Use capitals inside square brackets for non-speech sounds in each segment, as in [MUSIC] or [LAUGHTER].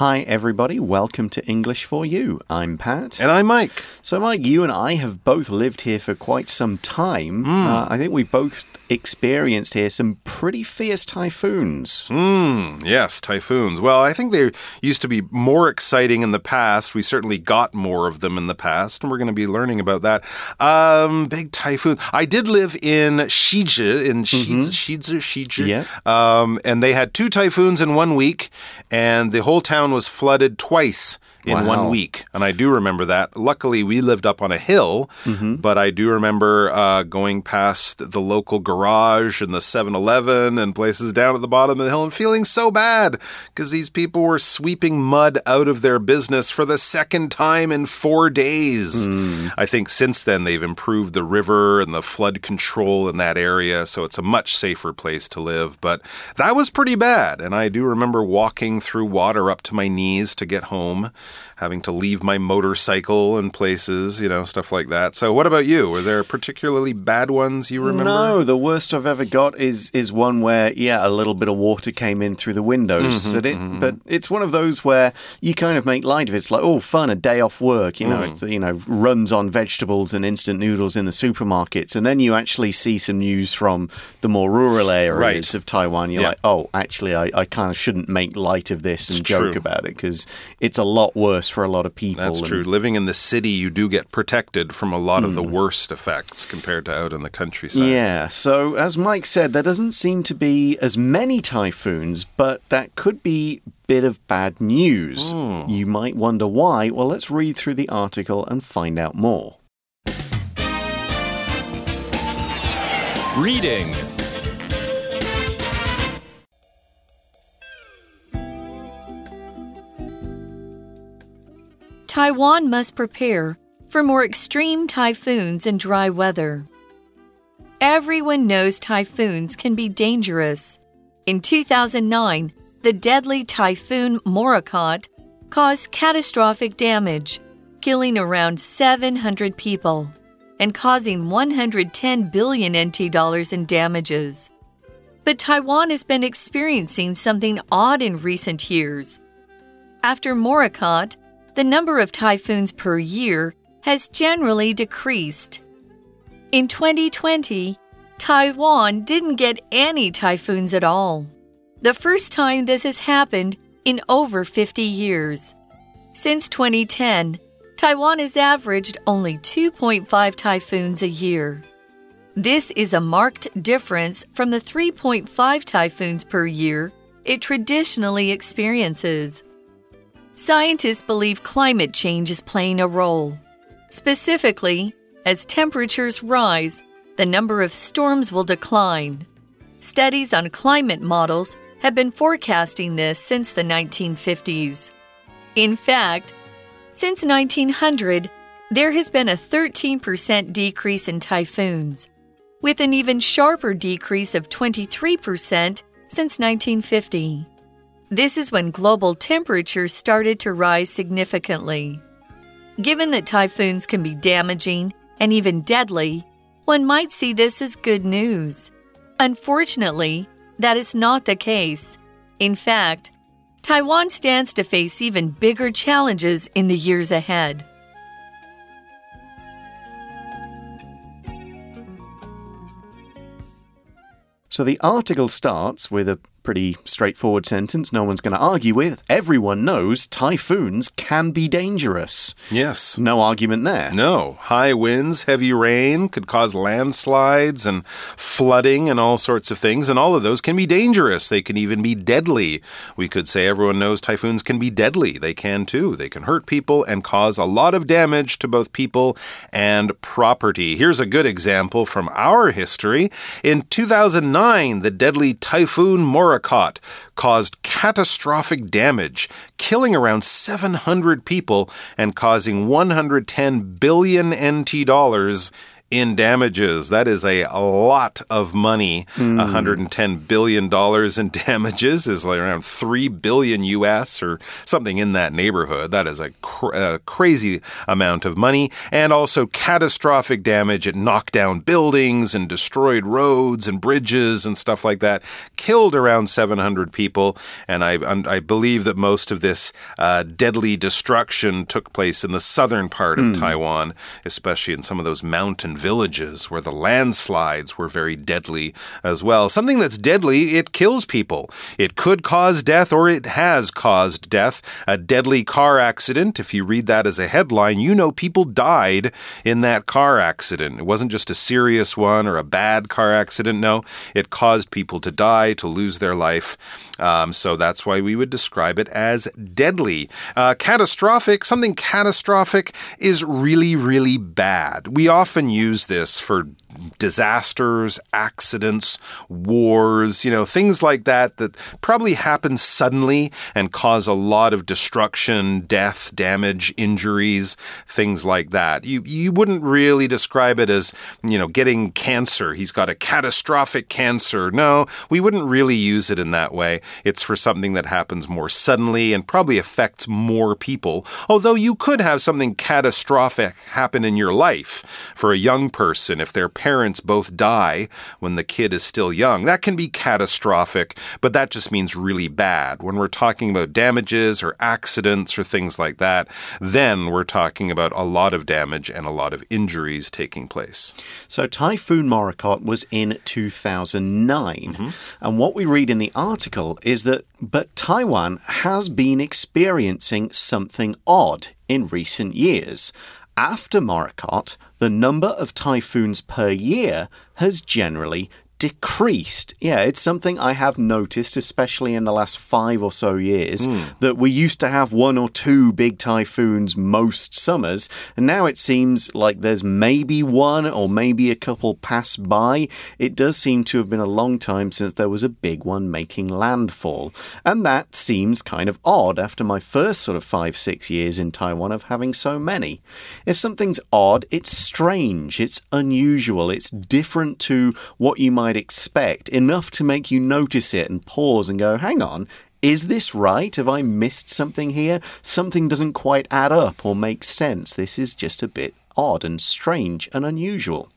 Hi, everybody. Welcome to English for You. I'm Pat. And I'm Mike. So, Mike, you and I have both lived here for quite some time. Hmm. Uh, I think we've both experienced here some pretty fierce typhoons. Mm, yes, typhoons. Well, I think they used to be more exciting in the past. We certainly got more of them in the past, and we're going to be learning about that. Um, big typhoon. I did live in Shiji, in Shizi, Shizi, Shiji. Yeah. Um, and they had two typhoons in one week, and the whole town was flooded twice in Wow. one week. And I do remember that. Luckily, we lived up on a hill, but I do remember uh, going past the local garage and the 7 Eleven and places down at the bottom of the hill and feeling so bad because these people were sweeping mud out of their business for the second time in four days. I think since then they've improved the river and the flood control in that area, so it's a much safer place to live. But that was pretty bad. And I do remember walking through water up to my knees to get home, having to leave my motorcycle in places, you know, stuff like that. So, what about you? Were there particularly bad ones you remember? No, the worst I've ever got is is one where yeah, a little bit of water came in through the windows. Mm-hmm, it, but it's one of those where you kind of make light of it. It's like oh, fun, a day off work. You know, Mm. it's you know runs on vegetables and instant noodles in the supermarkets, and then you actually see some news from the more rural areas Right. of Taiwan. You're Yeah. like, oh, actually, I, I kind of shouldn't make light of this and It's joke true. about it because it's a lot worse for a lot of people. That's and- true. Living in the city, you do get protected from a lot of the hmm. worst effects compared to out in the countryside. Yeah, so as Mike said, there doesn't seem to be as many typhoons, but that could be bit of bad news. Hmm. You might wonder why. Well, let's read through the article and find out more. Reading Taiwan must prepare for more extreme typhoons and dry weather. Everyone knows typhoons can be dangerous. In 2009, the deadly typhoon Morakot caused catastrophic damage, killing around 700 people and causing 110 billion NT dollars in damages. But Taiwan has been experiencing something odd in recent years. After Morakot, the number of typhoons per year has generally decreased. In 2020, Taiwan didn't get any typhoons at all. The first time this has happened in over 50 years. Since 2010, Taiwan has averaged only 2.5 typhoons a year. This is a marked difference from the 3.5 typhoons per year it traditionally experiences. Scientists believe climate change is playing a role. Specifically, as temperatures rise, the number of storms will decline. Studies on climate models have been forecasting this since the 1950s. In fact, since 1900, there has been a 13% decrease in typhoons, with an even sharper decrease of 23% since 1950. This is when global temperatures started to rise significantly. Given that typhoons can be damaging and even deadly, one might see this as good news. Unfortunately, that is not the case. In fact, Taiwan stands to face even bigger challenges in the years ahead. So the article starts with a pretty straightforward sentence no one's going to argue with. Everyone knows typhoons can be dangerous. Yes. No argument there. No. High winds, heavy rain could cause landslides and flooding and all sorts of things, and all of those can be dangerous. They can even be deadly. We could say everyone knows typhoons can be deadly. They can too. They can hurt people and cause a lot of damage to both people and property. Here's a good example from our history. In 2009, the deadly typhoon Morakot caused catastrophic damage, killing around 700 people and causing 110 billion NT dollars in damages. That is a lot of money. $110 billion in [LAUGHS] damages is like around 3 billion US or something in that neighborhood. That is a, cr a crazy amount of money. And also catastrophic damage. It knocked down buildings and destroyed roads and bridges and stuff like that. Killed around 700 people. And I, I believe that most of this uh, deadly destruction took place in the southern part of Taiwan, especially in some of those mountain villages where the landslides were very deadly as well. Something that's deadly, it kills people. It could cause death or it has caused death. A deadly car accident, if you read that as a headline, you know people died in that car accident. It wasn't just a serious one or a bad car accident. No, it caused people to die, to lose their life. Um, so that's why we would describe it as deadly. Uh, catastrophic, something catastrophic is really, really bad. We often use this for disasters, accidents, wars, you know, things like that that probably happen suddenly and cause a lot of destruction, death, damage, injuries, things like that. You you wouldn't really describe it as, you know, getting cancer. He's got a catastrophic cancer. No, we wouldn't really use it in that way. It's for something that happens more suddenly and probably affects more people. Although you could have something catastrophic happen in your life for a young person if their parents both die when the kid is still young. That can be catastrophic, but that just means really bad. When we're talking about damages or accidents or things like that, then we're talking about a lot of damage and a lot of injuries taking place. So, Typhoon Morakot was in 2009. Mm-hmm. And what we read in the article is that, but Taiwan has been experiencing something odd in recent years. After Morakot, the number of typhoons per year has generally decreased. Yeah, it's something I have noticed, especially in the last five or so years, hmm. that we used to have one or two big typhoons most summers, and now it seems like there's maybe one or maybe a couple pass by. It does seem to have been a long time since there was a big one making landfall, and that seems kind of odd after my first sort of five, six years in Taiwan of having so many. If something's odd, it's strange, it's unusual, it's different to what you might expect, enough to make you notice it and pause and go, hang on. Is this right? Have I missed something here? Something doesn't quite add up or make sense. This is just a bit odd and strange and unusual.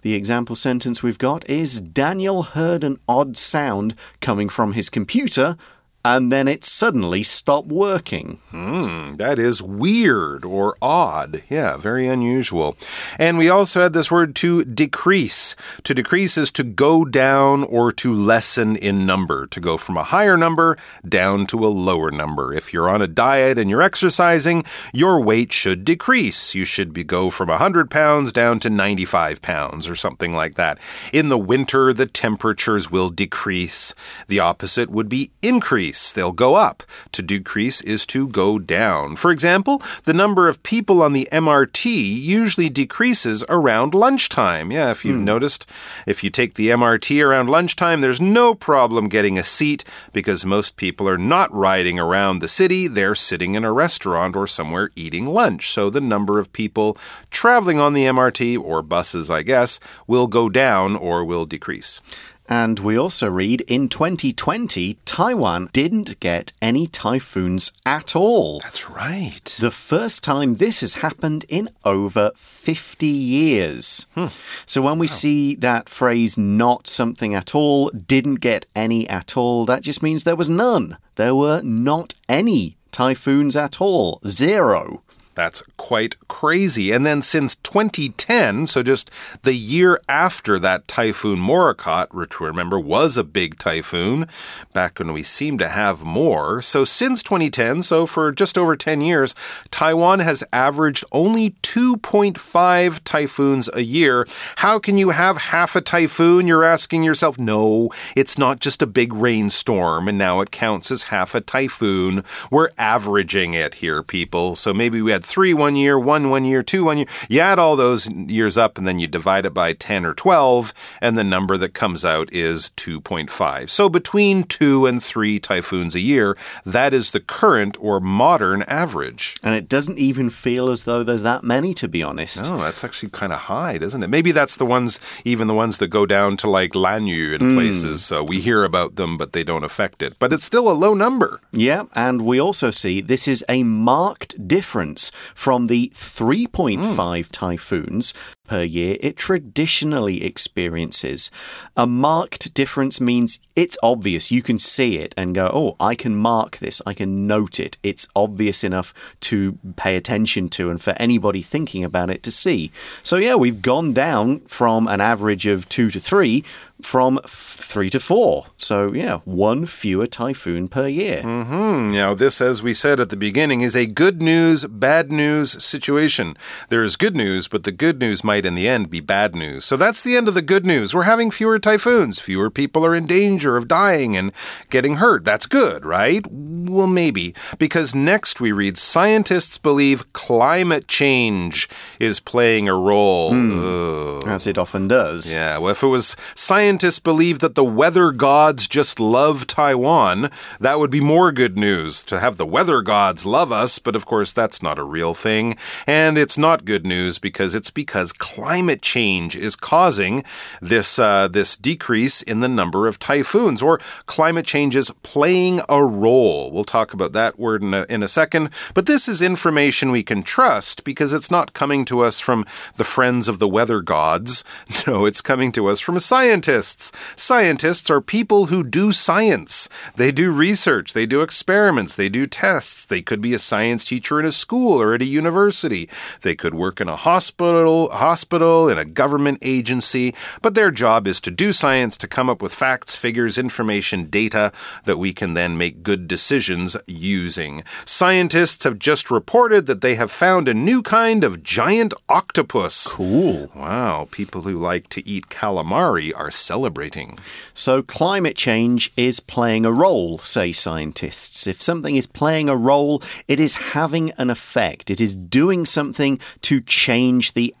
The example sentence we've got is Daniel heard an odd sound coming from his computer and then it suddenly stopped working. Hmm, that is weird or odd. Yeah, very unusual. And we also had this word to decrease. To decrease is to go down or to lessen in number, to go from a higher number down to a lower number. If you're on a diet and you're exercising, your weight should decrease. You should be, go from 100 pounds down to 95 pounds or something like that. In the winter, the temperatures will decrease. The opposite would be increase they'll go up. To decrease is to go down. For example, the number of people on the MRT usually decreases around lunchtime. Yeah, if you've hmm. noticed, if you take the MRT around lunchtime, there's no problem getting a seat because most people are not riding around the city. They're sitting in a restaurant or somewhere eating lunch. So the number of people traveling on the MRT or buses, I guess, will go down or will decrease. And we also read in 2020, Taiwan didn't get any typhoons at all. That's right. The first time this has happened in over 50 years. Hmm. So when we see that phrase, not something at all, didn't get any at all, that just means there was none. There were not any typhoons at all. Zero. That's quite crazy. And then since 2010, so just the year after that typhoon Morakot, which we remember was a big typhoon, back when we seemed to have more. So since 2010, so for just over 10 years, Taiwan has averaged only 2.5 typhoons a year. How can you have half a typhoon? You're asking yourself. No, it's not just a big rainstorm, and now it counts as half a typhoon. We're averaging it here, people. So maybe we had had three one year, one one year, two one year. You add all those years up and then you divide it by 10 or 12, and the number that comes out is 2.5. So between two and three typhoons a year, that is the current or modern average. And it doesn't even feel as though there's that many, to be honest. Oh, that's actually kind of high, doesn't it? Maybe that's the ones, even the ones that go down to like Lanyu and hmm. places. So we hear about them, but they don't affect it. But it's still a low number. Yeah, and we also see this is a marked difference from the 3.5 hmm. typhoons per year it traditionally experiences. A marked difference means it's obvious. You can see it and go, oh, I can mark this, I can note it. It's obvious enough to pay attention to and for anybody thinking about it to see. So, yeah, we've gone down from an average of two to three from three to four. So, yeah, one fewer typhoon per year. Mm -hmm. Now, this, as we said at the beginning, is a good news, bad news situation. There is good news, but the good news might in the end be bad news. So, that's the end of the good news. We're having fewer typhoons. Fewer people are in danger of dying and getting hurt. That's good, right? Well, maybe. Because next we read scientists believe climate change is playing a role. Mm, as it often does. Yeah, well, if it was scientists believe that the weather gods just love Taiwan, that would be more good news to have the weather gods love us, but of course that's not a real thing. And it's not good news because it's because climate change is causing this uh, this decrease in the number of typhoons, or climate change is playing a role. We'll talk about that word in a, in a second, but this is information we can trust because it's not coming to us from the friends of the weather gods. [LAUGHS] No, it's coming to us from scientists scientists. Are people who do science. They do research, they do experiments, they do tests. They could be a science teacher in a school or at a university. They could work in a hospital, hospital, in a government agency, but their job is to do science, to come up with facts, figures, information, data that we can then make good decisions using. Scientists have just reported that they have found a new kind of giant octopus. Cool. Wow, people who like to eat calamari are celebrating. So, climate change is playing a role, say scientists. If something is playing a role, it is having an effect. It is doing something to change the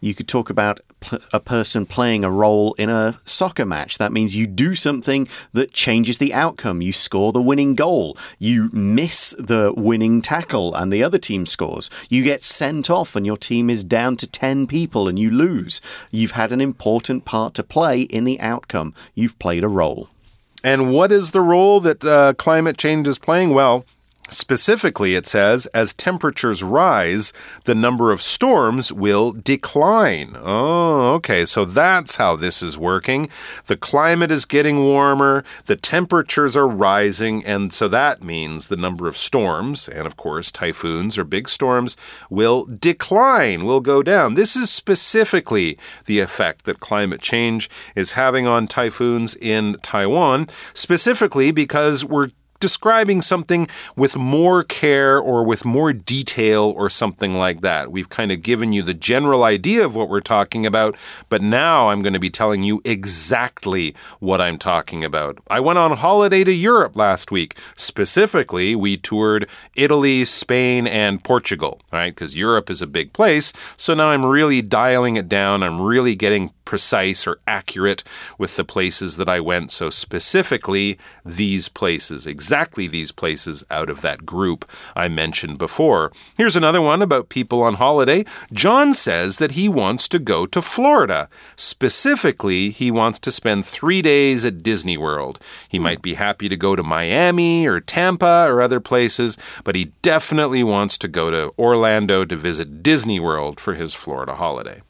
You could talk about a person playing a role in a soccer match. That means you do something that changes the outcome. You score the winning goal. You miss the winning tackle and the other team scores. You get sent off and your team is down to 10 people and you lose. You've had an important part to play in the outcome. You've played a role. And what is the role that uh, climate change is playing? Well, Specifically, it says, as temperatures rise, the number of storms will decline. Oh, okay. So that's how this is working. The climate is getting warmer, the temperatures are rising, and so that means the number of storms, and of course, typhoons or big storms, will decline, will go down. This is specifically the effect that climate change is having on typhoons in Taiwan, specifically because we're describing something with more care or with more detail or something like that. We've kind of given you the general idea of what we're talking about, but now I'm going to be telling you exactly what I'm talking about. I went on holiday to Europe last week. Specifically, we toured Italy, Spain, and Portugal, right? Because Europe is a big place. So now I'm really dialing it down. I'm really getting precise or accurate with the places that I went. So, specifically, these places, exactly these places out of that group I mentioned before. Here's another one about people on holiday. John says that he wants to go to Florida. Specifically, he wants to spend three days at Disney World. He hmm. might be happy to go to Miami or Tampa or other places, but he definitely wants to go to Orlando to visit Disney World for his Florida holiday.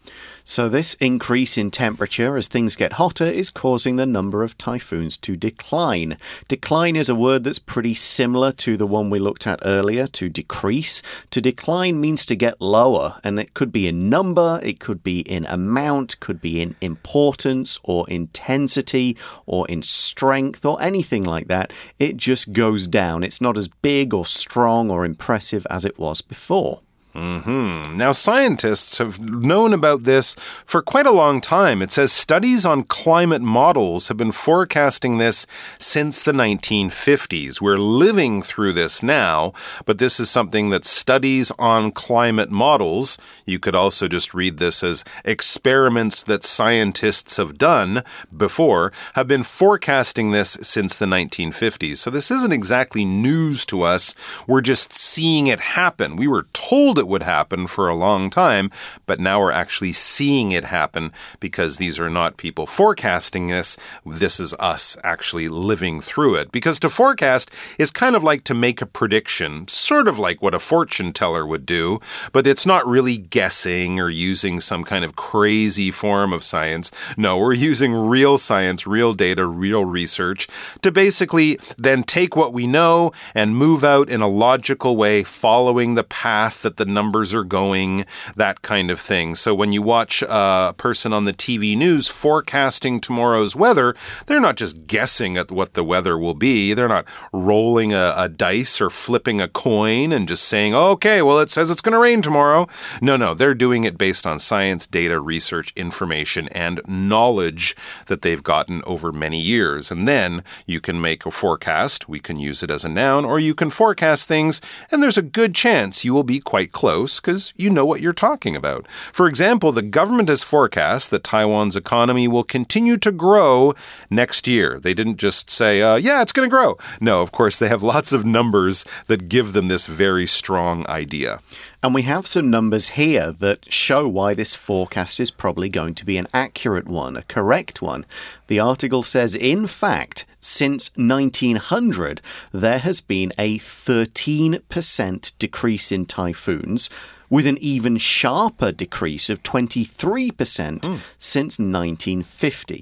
So, this increase in temperature as things get hotter is causing the number of typhoons to decline. Decline is a word that's pretty similar to the one we looked at earlier, to decrease. To decline means to get lower, and it could be in number, it could be in amount, could be in importance or intensity or in strength or anything like that. It just goes down. It's not as big or strong or impressive as it was before. Hmm. Now, scientists have known about this for quite a long time. It says studies on climate models have been forecasting this since the 1950s. We're living through this now, but this is something that studies on climate models, you could also just read this as experiments that scientists have done before, have been forecasting this since the 1950s. So this isn't exactly news to us. We're just seeing it happen. We were told it would happen for a long time, but now we're actually seeing it happen because these are not people forecasting this. This is us actually living through it. Because to forecast is kind of like to make a prediction, sort of like what a fortune teller would do, but it's not really guessing or using some kind of crazy form of science. No, we're using real science, real data, real research to basically then take what we know and move out in a logical way, following the path that the numbers are going, that kind of thing. So when you watch a person on the TV news forecasting tomorrow's weather, they're not just guessing at what the weather will be. They're not rolling a, a dice or flipping a coin and just saying, okay, well, it says it's going to rain tomorrow. No, no, they're doing it based on science, data, research, information, and knowledge that they've gotten over many years. And then you can make a forecast. We can use it as a noun, or you can forecast things, and there's a good chance you will be quite close because you know what you're talking about. For example, the government has forecast that Taiwan's economy will continue to grow next year. They didn't just say, uh, yeah, it's going to grow. No, of course, they have [LAUGHS] lots of numbers that give them this very strong idea. And we have some numbers here that show why this forecast is probably going to be an accurate one, a correct one. The article says, in fact, since 1900, there has been a 13% decrease in typhoons with an even sharper decrease of 23% mm. since 1950.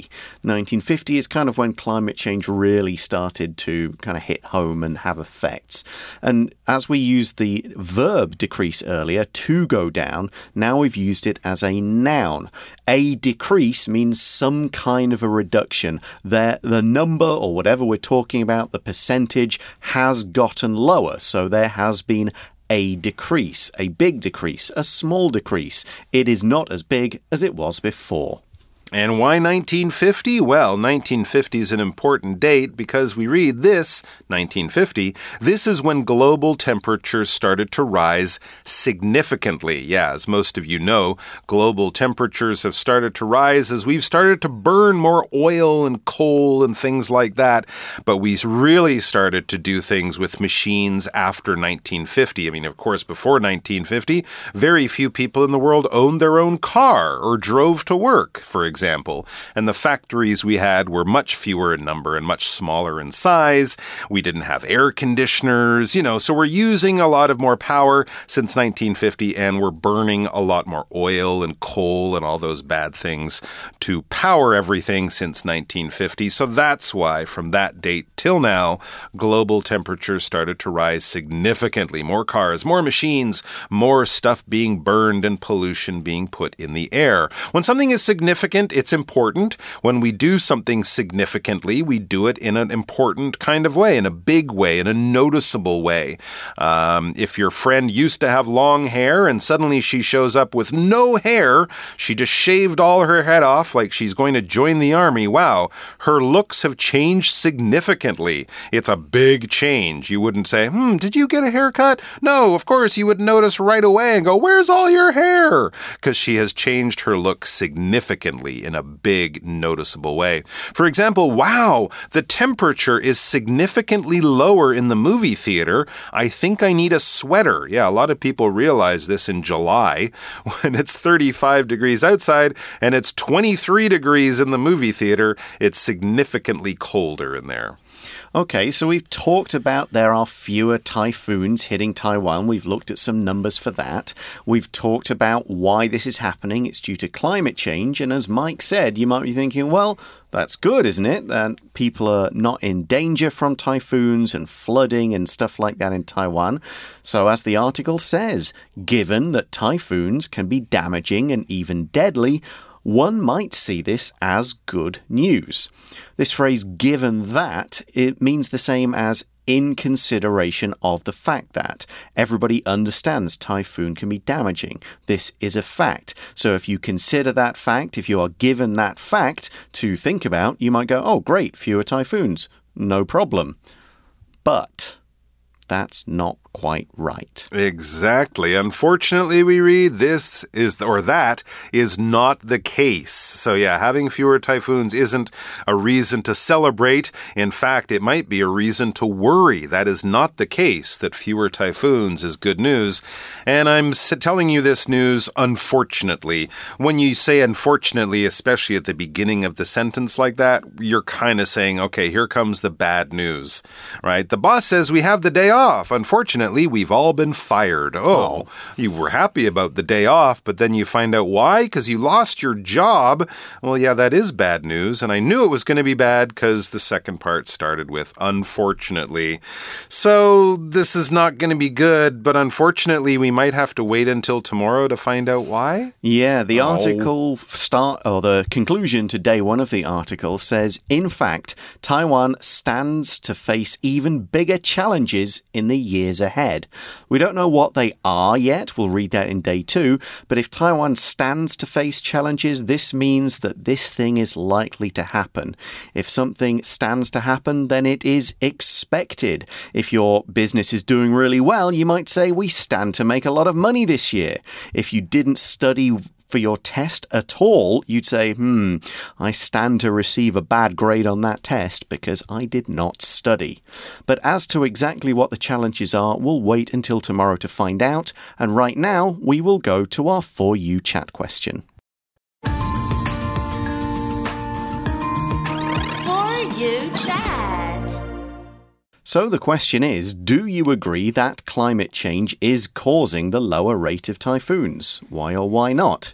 1950 is kind of when climate change really started to kind of hit home and have effects. And as we used the verb decrease earlier, to go down, now we've used it as a noun. A decrease means some kind of a reduction. There, the number or whatever we're talking about, the percentage, has gotten lower. So there has been a decrease, a big decrease, a small decrease. It is not as big as it was before. And why 1950? Well, 1950 is an important date because we read this, 1950, this is when global temperatures started to rise significantly. Yeah, as most of you know, global temperatures have started to rise as we've started to burn more oil and coal and things like that. But we really started to do things with machines after 1950. I mean, of course, before 1950, very few people in the world owned their own car or drove to work, for example example. And the factories we had were much fewer in number and much smaller in size. We didn't have air conditioners, you know, so we're using a lot of more power since 1950 and we're burning a lot more oil and coal and all those bad things to power everything since 1950. So that's why from that date till now, global temperatures started to rise significantly. More cars, more machines, more stuff being burned and pollution being put in the air. When something is significant, it's important. When we do something significantly, we do it in an important kind of way, in a big way, in a noticeable way. Um, if your friend used to have long hair and suddenly she shows up with no hair, she just shaved all her head off like she's going to join the army. Wow, her looks have changed significantly. It's a big change. You wouldn't say, hmm, did you get a haircut? No, of course, you would notice right away and go, where's all your hair? Because she has changed her look significantly in a big, noticeable way. For example, wow, the temperature is significantly lower in the movie theater. I think I need a sweater. Yeah, a lot of people realize this in July [LAUGHS] when it's 35 degrees outside and it's 23 degrees in the movie theater. It's significantly colder in there. Okay, so we've talked about there are fewer typhoons hitting Taiwan. We've looked at some numbers for that. We've talked about why this is happening. It's due to climate change. And as Mike said, you might be thinking, well, that's good, isn't it? That people are not in danger from typhoons and flooding and stuff like that in Taiwan. So, as the article says, given that typhoons can be damaging and even deadly, one might see this as good news. This phrase, given that, it means the same as in consideration of the fact that everybody understands typhoon can be damaging. This is a fact. So if you consider that fact, if you are given that fact to think about, you might go, oh, great, fewer typhoons. No problem. But that's not quite right. Exactly. Unfortunately, we read this is or that is not the case. So yeah, having fewer typhoons isn't a reason to celebrate. In fact, it might be a reason to worry. That is not the case that fewer typhoons is good news. And I'm telling you this news unfortunately. When you say unfortunately, especially at the beginning of the sentence like that, you're kind of saying, okay, here comes the bad news. Right? The boss says we have the day off. Unfortunately, Unfortunately, we've all been fired. Oh, oh, you were happy about the day off, but then you find out why? Because you lost your job. Well, yeah, that is bad news. And I knew it was going to be bad because the second part started with unfortunately. So this is not going to be good, but unfortunately, we might have to wait until tomorrow to find out why. Yeah, the oh. article start or the conclusion to day one of the article says, in fact, Taiwan stands to face even bigger challenges in the years ahead ahead. We don't know what they are yet. We'll read that in day two. But if Taiwan stands to face challenges, this means that this thing is likely to happen. If something stands to happen, then it is expected. If your business is doing really well, you might say, We stand to make a lot of money this year. If you didn't study for your test at all, you'd say, hmm, I stand to receive a bad grade on that test because I did not study. But as to exactly what the challenges are, we'll wait until tomorrow to find out. And right now, we will go to our For You chat question. For You chat. So the question is Do you agree that climate change is causing the lower rate of typhoons? Why or why not?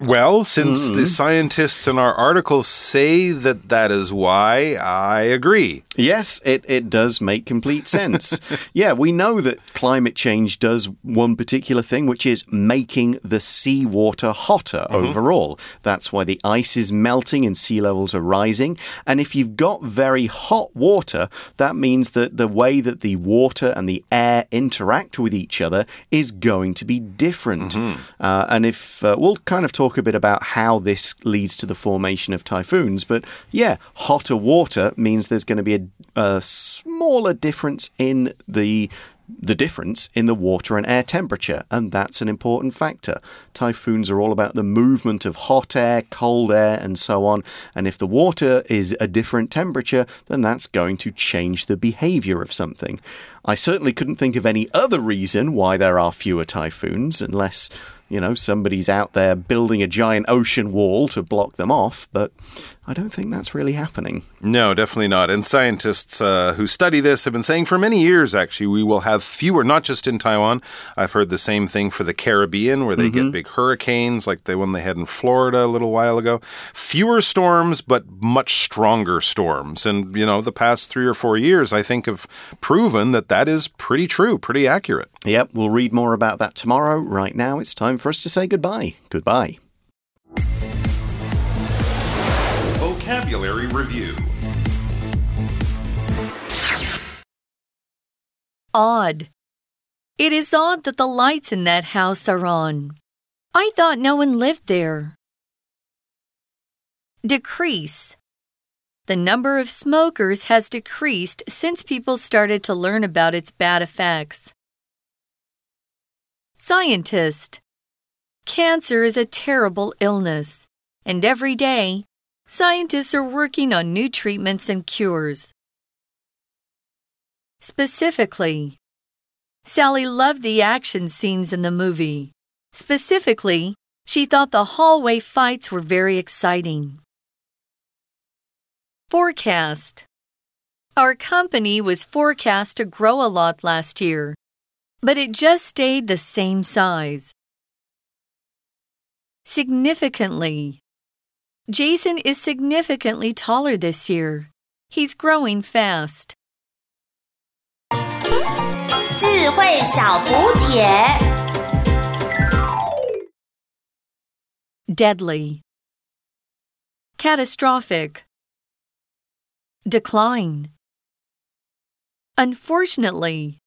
Well, since mm. the scientists in our article say that that is why, I agree. Yes, it, it does make complete sense. [LAUGHS] yeah, we know that climate change does one particular thing, which is making the seawater hotter mm -hmm. overall. That's why the ice is melting and sea levels are rising. And if you've got very hot water, that means that the way that the water and the air interact with each other is going to be different. Mm -hmm. uh, and if uh, we'll kind of talk talk a bit about how this leads to the formation of typhoons. But yeah, hotter water means there's going to be a, a smaller difference in the the difference in the water and air temperature, and that's an important factor. Typhoons are all about the movement of hot air, cold air, and so on. And if the water is a different temperature, then that's going to change the behavior of something. I certainly couldn't think of any other reason why there are fewer typhoons, unless you know, somebody's out there building a giant ocean wall to block them off, but I don't think that's really happening. No, definitely not. And scientists uh, who study this have been saying for many years, actually, we will have fewer, not just in Taiwan. I've heard the same thing for the Caribbean, where they mm -hmm. get mm-hmm. big hurricanes like the one they had in Florida a little while ago. Fewer storms, but much stronger storms. And, you know, the past three or four years, I think, have proven that that is pretty true, pretty accurate. Yep, we'll read more about that tomorrow. Right now, it's time for us to say goodbye. Goodbye. Vocabulary Review Odd. It is odd that the lights in that house are on. I thought no one lived there. Decrease. The number of smokers has decreased since people started to learn about its bad effects. Scientist. Cancer is a terrible illness, and every day, scientists are working on new treatments and cures. Specifically, Sally loved the action scenes in the movie. Specifically, she thought the hallway fights were very exciting. Forecast Our company was forecast to grow a lot last year, but it just stayed the same size. Significantly. Jason is significantly taller this year. He's growing fast. Deadly. Catastrophic. Decline. Unfortunately.